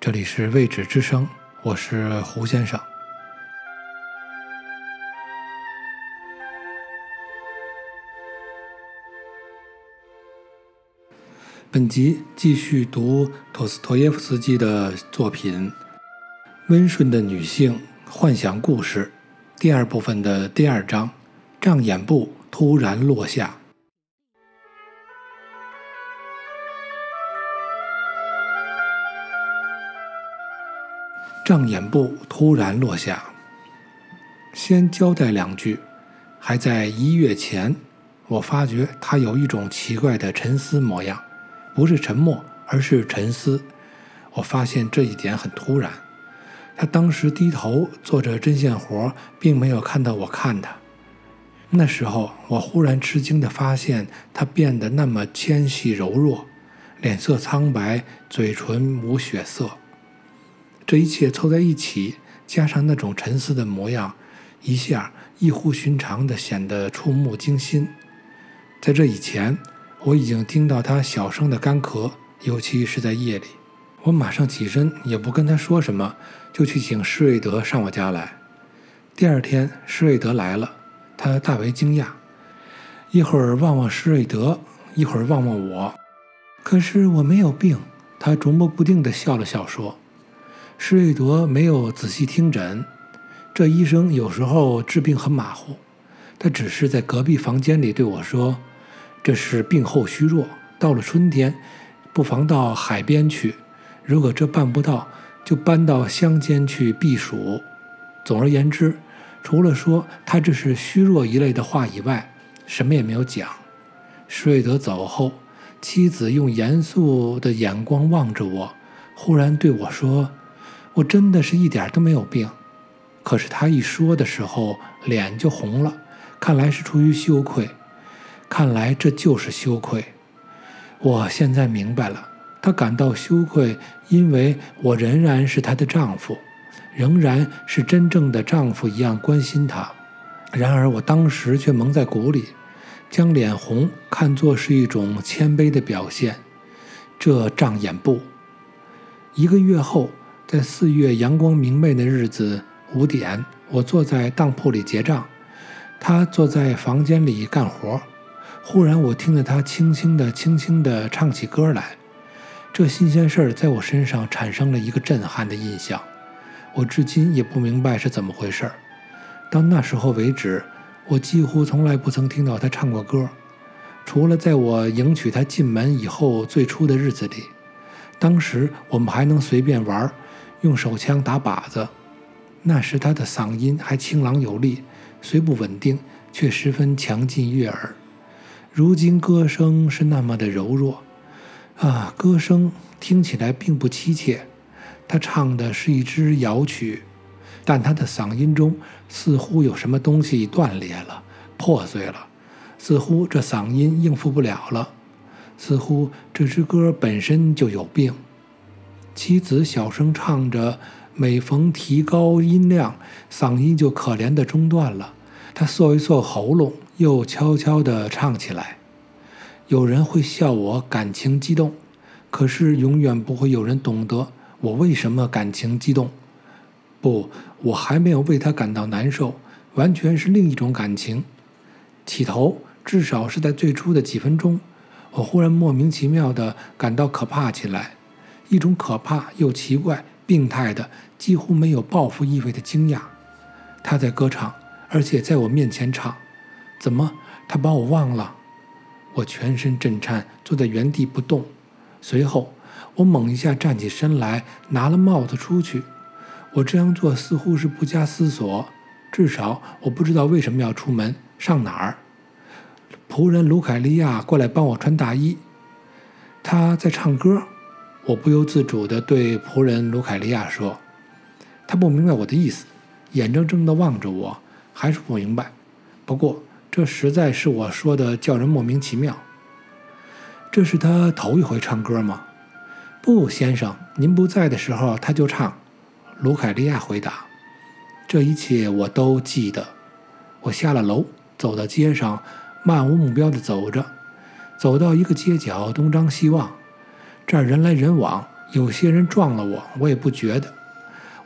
这里是未知之声，我是胡先生。本集继续读托斯托耶夫斯基的作品《温顺的女性幻想故事》第二部分的第二章：障眼布突然落下。障眼布突然落下。先交代两句，还在一月前，我发觉他有一种奇怪的沉思模样，不是沉默，而是沉思。我发现这一点很突然。他当时低头做着针线活，并没有看到我看他。那时候，我忽然吃惊地发现他变得那么纤细柔弱，脸色苍白，嘴唇无血色。这一切凑在一起，加上那种沉思的模样，一下异乎寻常的显得触目惊心。在这以前，我已经听到他小声的干咳，尤其是在夜里。我马上起身，也不跟他说什么，就去请施瑞德上我家来。第二天，施瑞德来了，他大为惊讶，一会儿望望施瑞德，一会儿望望我。可是我没有病，他琢磨不定地笑了笑说。施瑞德没有仔细听诊，这医生有时候治病很马虎。他只是在隔壁房间里对我说：“这是病后虚弱，到了春天，不妨到海边去。如果这办不到，就搬到乡间去避暑。”总而言之，除了说他这是虚弱一类的话以外，什么也没有讲。施瑞德走后，妻子用严肃的眼光望着我，忽然对我说。我真的是一点都没有病，可是他一说的时候脸就红了，看来是出于羞愧，看来这就是羞愧。我现在明白了，他感到羞愧，因为我仍然是她的丈夫，仍然是真正的丈夫一样关心她。然而我当时却蒙在鼓里，将脸红看作是一种谦卑的表现。这障眼布，一个月后。在四月阳光明媚的日子，五点，我坐在当铺里结账，他坐在房间里干活。忽然，我听着他轻轻地、轻轻地唱起歌来。这新鲜事儿在我身上产生了一个震撼的印象。我至今也不明白是怎么回事儿。到那时候为止，我几乎从来不曾听到他唱过歌，除了在我迎娶她进门以后最初的日子里。当时我们还能随便玩。用手枪打靶子，那时他的嗓音还清朗有力，虽不稳定，却十分强劲悦耳。如今歌声是那么的柔弱，啊，歌声听起来并不凄切。他唱的是一支摇曲，但他的嗓音中似乎有什么东西断裂了、破碎了，似乎这嗓音应付不了了，似乎这支歌本身就有病。妻子小声唱着，每逢提高音量，嗓音就可怜的中断了。他缩一缩喉咙，又悄悄地唱起来。有人会笑我感情激动，可是永远不会有人懂得我为什么感情激动。不，我还没有为他感到难受，完全是另一种感情。起头，至少是在最初的几分钟，我忽然莫名其妙地感到可怕起来。一种可怕又奇怪、病态的、几乎没有报复意味的惊讶。他在歌唱，而且在我面前唱。怎么，他把我忘了？我全身震颤，坐在原地不动。随后，我猛一下站起身来，拿了帽子出去。我这样做似乎是不加思索，至少我不知道为什么要出门，上哪儿。仆人卢凯利亚过来帮我穿大衣。他在唱歌。我不由自主地对仆人卢凯利亚说：“他不明白我的意思，眼睁睁地望着我，还是不明白。不过这实在是我说的叫人莫名其妙。这是他头一回唱歌吗？不，先生，您不在的时候他就唱。”卢凯利亚回答：“这一切我都记得。”我下了楼，走到街上，漫无目标地走着，走到一个街角，东张西望。这儿人来人往，有些人撞了我，我也不觉得。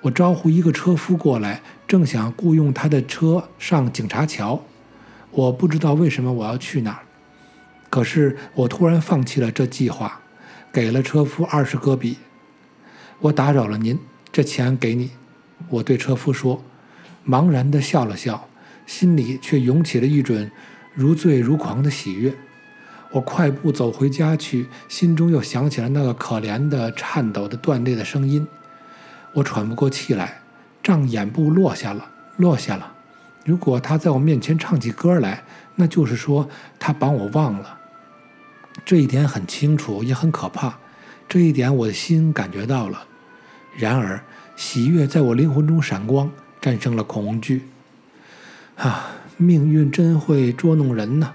我招呼一个车夫过来，正想雇佣他的车上警察桥。我不知道为什么我要去那儿，可是我突然放弃了这计划，给了车夫二十戈比。我打扰了您，这钱给你。我对车夫说，茫然地笑了笑，心里却涌起了一种如醉如狂的喜悦。我快步走回家去，心中又想起了那个可怜的、颤抖的、断裂的声音。我喘不过气来，帐眼部落下了，落下了。如果他在我面前唱起歌来，那就是说他把我忘了。这一点很清楚，也很可怕。这一点我的心感觉到了。然而，喜悦在我灵魂中闪光，战胜了恐惧。啊，命运真会捉弄人呢！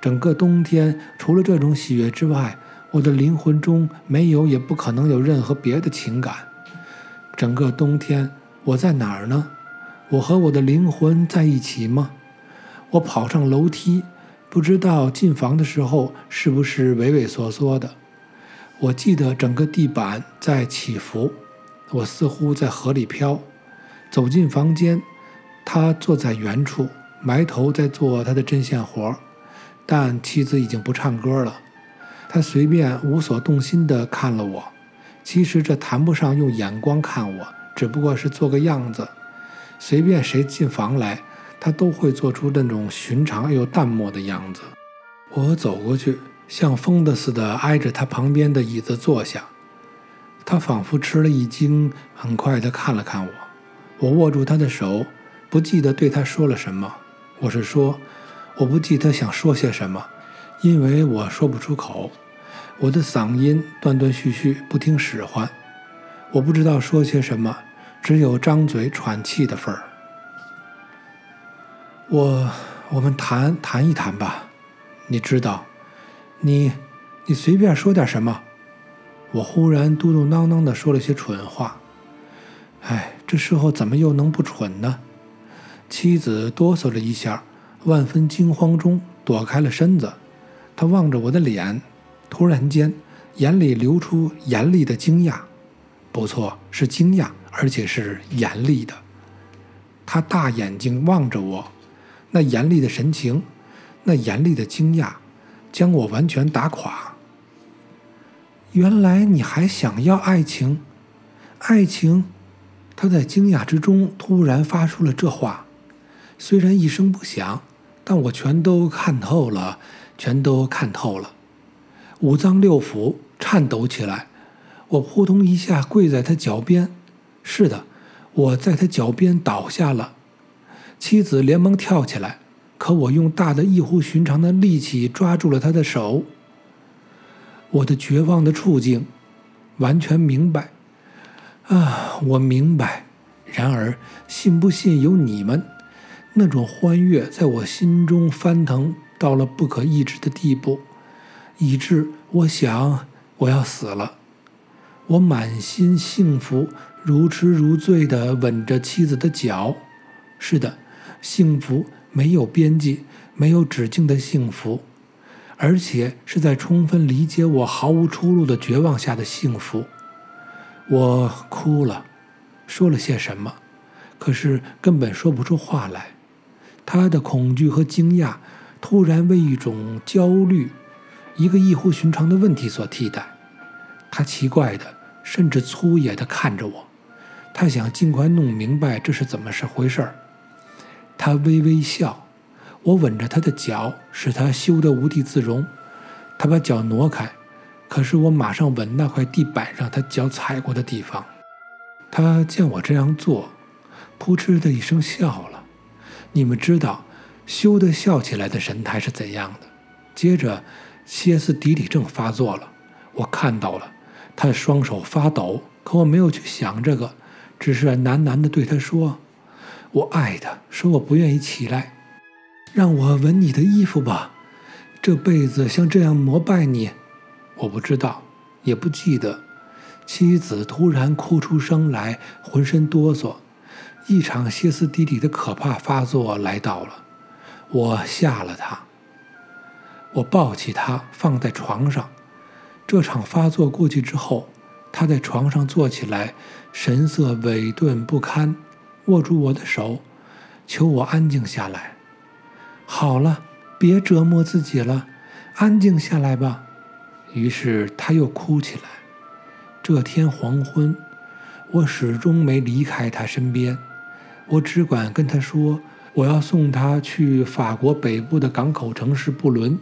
整个冬天，除了这种喜悦之外，我的灵魂中没有，也不可能有任何别的情感。整个冬天，我在哪儿呢？我和我的灵魂在一起吗？我跑上楼梯，不知道进房的时候是不是畏畏缩缩的。我记得整个地板在起伏，我似乎在河里飘。走进房间，他坐在原处，埋头在做他的针线活儿，但妻子已经不唱歌了。他随便无所动心地看了我。其实这谈不上用眼光看我，只不过是做个样子。随便谁进房来，他都会做出那种寻常又淡漠的样子。我走过去，像疯的似的挨着他旁边的椅子坐下。他仿佛吃了一惊，很快地看了看我。我握住他的手，不记得对他说了什么。我是说，我不记得想说些什么，因为我说不出口。我的嗓音断断续续，不听使唤。我不知道说些什么，只有张嘴喘气的份儿。我，我们谈谈一谈吧。你知道，你，你随便说点什么。我忽然嘟嘟囔囔地说了些蠢话。哎，这时候怎么又能不蠢呢？妻子哆嗦了一下，万分惊慌中躲开了身子。他望着我的脸。突然间，眼里流出严厉的惊讶。不错，是惊讶，而且是严厉的。他大眼睛望着我，那严厉的神情，那严厉的惊讶，将我完全打垮。原来你还想要爱情？爱情？他在惊讶之中突然发出了这话，虽然一声不响，但我全都看透了，全都看透了。五脏六腑颤抖起来，我扑通一下跪在他脚边。是的，我在他脚边倒下了。妻子连忙跳起来，可我用大的异乎寻常的力气抓住了他的手。我的绝望的处境，完全明白。啊，我明白。然而，信不信由你们。那种欢悦在我心中翻腾到了不可抑制的地步。以致我想我要死了，我满心幸福，如痴如醉地吻着妻子的脚。是的，幸福没有边际、没有止境的幸福，而且是在充分理解我毫无出路的绝望下的幸福。我哭了，说了些什么，可是根本说不出话来。他的恐惧和惊讶突然为一种焦虑。一个异乎寻常的问题所替代，他奇怪的，甚至粗野的看着我，他想尽快弄明白这是怎么是回事儿。他微微笑，我吻着他的脚，使他羞得无地自容。他把脚挪开，可是我马上吻那块地板上他脚踩过的地方。他见我这样做，扑哧的一声笑了。你们知道，羞得笑起来的神态是怎样的？接着。歇斯底里症发作了，我看到了，他的双手发抖，可我没有去想这个，只是喃喃地对他说：“我爱他，说我不愿意起来，让我闻你的衣服吧，这辈子像这样膜拜你。”我不知道，也不记得。妻子突然哭出声来，浑身哆嗦，一场歇斯底里的可怕发作来到了，我吓了他。我抱起他放在床上，这场发作过去之后，他在床上坐起来，神色萎顿不堪，握住我的手，求我安静下来。好了，别折磨自己了，安静下来吧。于是他又哭起来。这天黄昏，我始终没离开他身边，我只管跟他说。我要送他去法国北部的港口城市布伦，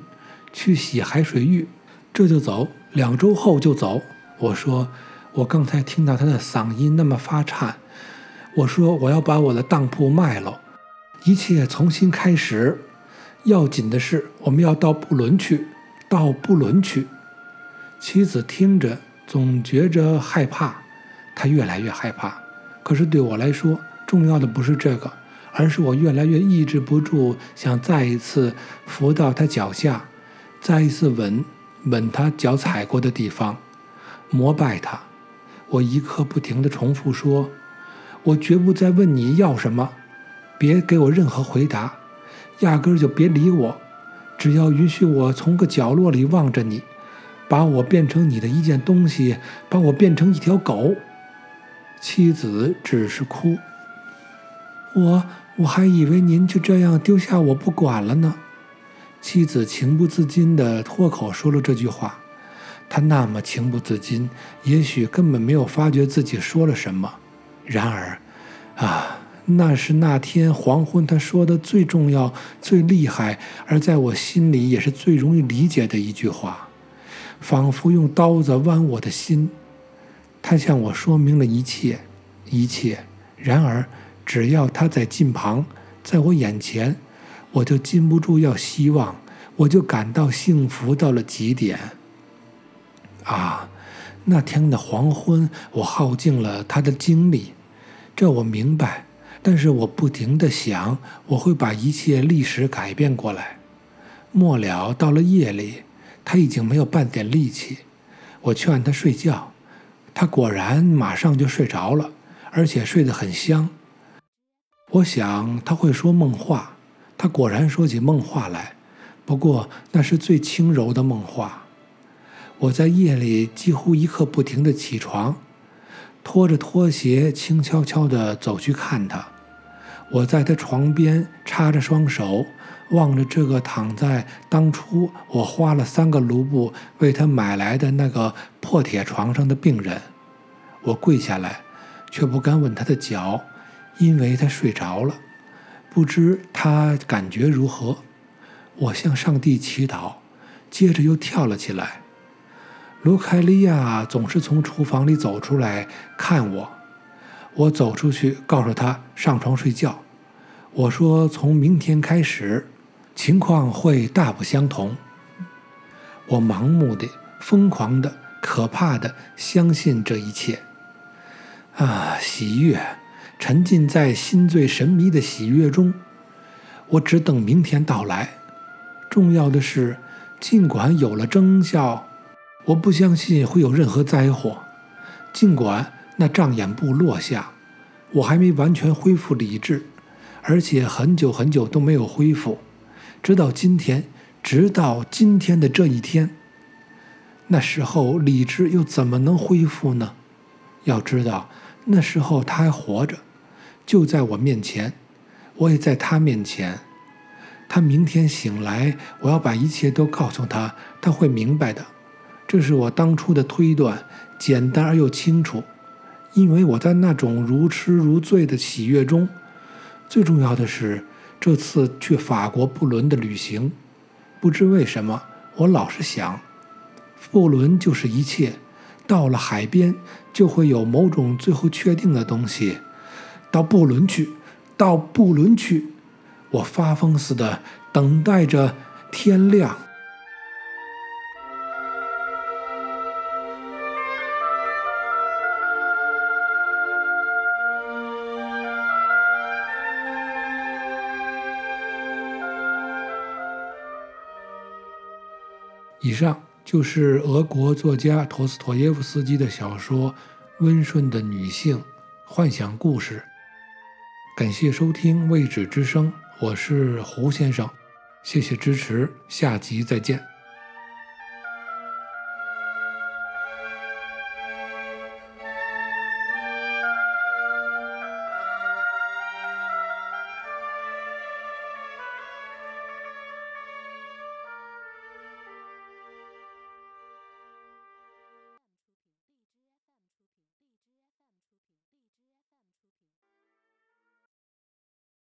去洗海水浴，这就走，两周后就走。我说，我刚才听到他的嗓音那么发颤。我说，我要把我的当铺卖了，一切重新开始。要紧的是，我们要到布伦去，到布伦去。妻子听着总觉着害怕，她越来越害怕。可是对我来说，重要的不是这个。而是我越来越抑制不住，想再一次伏到他脚下，再一次吻吻他脚踩过的地方，膜拜他。我一刻不停地重复说：“我绝不再问你要什么，别给我任何回答，压根儿就别理我。只要允许我从个角落里望着你，把我变成你的一件东西，把我变成一条狗。”妻子只是哭。我。我还以为您就这样丢下我不管了呢。妻子情不自禁地脱口说了这句话。她那么情不自禁，也许根本没有发觉自己说了什么。然而，啊，那是那天黄昏他说的最重要、最厉害，而在我心里也是最容易理解的一句话，仿佛用刀子剜我的心。他向我说明了一切，一切。然而。只要他在近旁，在我眼前，我就禁不住要希望，我就感到幸福到了极点。啊，那天的黄昏，我耗尽了他的精力，这我明白。但是我不停地想，我会把一切历史改变过来。末了，到了夜里，他已经没有半点力气。我劝他睡觉，他果然马上就睡着了，而且睡得很香。我想他会说梦话，他果然说起梦话来，不过那是最轻柔的梦话。我在夜里几乎一刻不停地起床，拖着拖鞋轻悄悄地走去看他。我在他床边插着双手，望着这个躺在当初我花了三个卢布为他买来的那个破铁床上的病人。我跪下来，却不敢吻他的脚。因为他睡着了，不知他感觉如何。我向上帝祈祷，接着又跳了起来。卢凯利亚总是从厨房里走出来看我，我走出去告诉他上床睡觉。我说从明天开始，情况会大不相同。我盲目的、疯狂的、可怕的相信这一切。啊，喜悦！沉浸在心醉神迷的喜悦中，我只等明天到来。重要的是，尽管有了征兆，我不相信会有任何灾祸。尽管那障眼布落下，我还没完全恢复理智，而且很久很久都没有恢复，直到今天，直到今天的这一天。那时候理智又怎么能恢复呢？要知道，那时候他还活着。就在我面前，我也在他面前。他明天醒来，我要把一切都告诉他，他会明白的。这是我当初的推断，简单而又清楚。因为我在那种如痴如醉的喜悦中。最重要的是，这次去法国布伦的旅行，不知为什么，我老是想，布伦就是一切。到了海边，就会有某种最后确定的东西。到布伦去，到布伦去，我发疯似的等待着天亮。以上就是俄国作家陀思妥耶夫斯基的小说《温顺的女性》幻想故事。感谢收听《未止之声》，我是胡先生，谢谢支持，下集再见。